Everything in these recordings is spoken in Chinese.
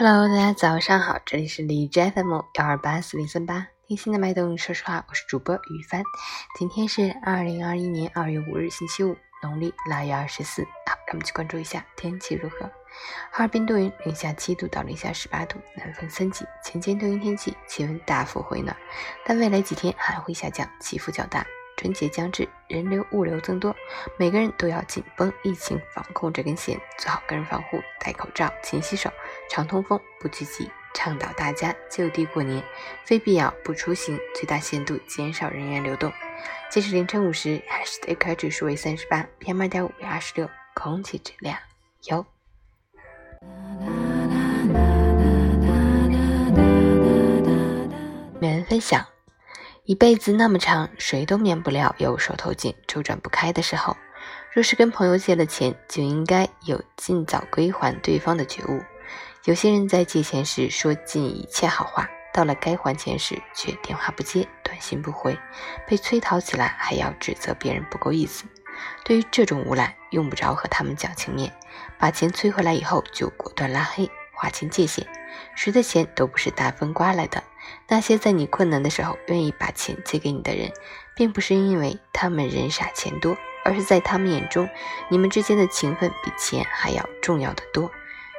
Hello，大家早上好，这里是李 j FM 幺二八四零三八，听心的脉动，说实话，我是主播雨帆。今天是二零二一年二月五日，星期五，农历腊月二十四。好，让我们去关注一下天气如何。哈尔滨多云，零下七度到零下十八度，南风三级，前天多云天气，气温大幅回暖，但未来几天还会下降，起伏较大。春节将至，人流物流增多，每个人都要紧绷疫情防控这根弦，做好个人防护，戴口罩，勤洗手，常通风，不聚集，倡导大家就地过年，非必要不出行，最大限度减少人员流动。截至凌晨五时，海市的 AQI 指数为三十八，PM 二点五为二十六，空气质量优。每人分享。一辈子那么长，谁都免不了有手头紧、周转不开的时候。若是跟朋友借了钱，就应该有尽早归还对方的觉悟。有些人在借钱时说尽一切好话，到了该还钱时却电话不接、短信不回，被催讨起来还要指责别人不够意思。对于这种无赖，用不着和他们讲情面，把钱催回来以后就果断拉黑，划清界限。谁的钱都不是大风刮来的。那些在你困难的时候愿意把钱借给你的人，并不是因为他们人傻钱多，而是在他们眼中，你们之间的情分比钱还要重要的多。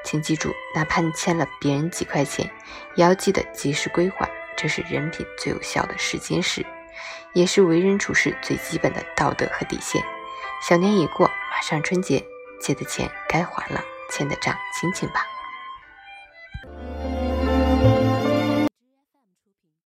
请记住，哪怕你欠了别人几块钱，也要记得及时归还，这是人品最有效的试金石，也是为人处事最基本的道德和底线。小年已过，马上春节，借的钱该还了，欠的账清清吧。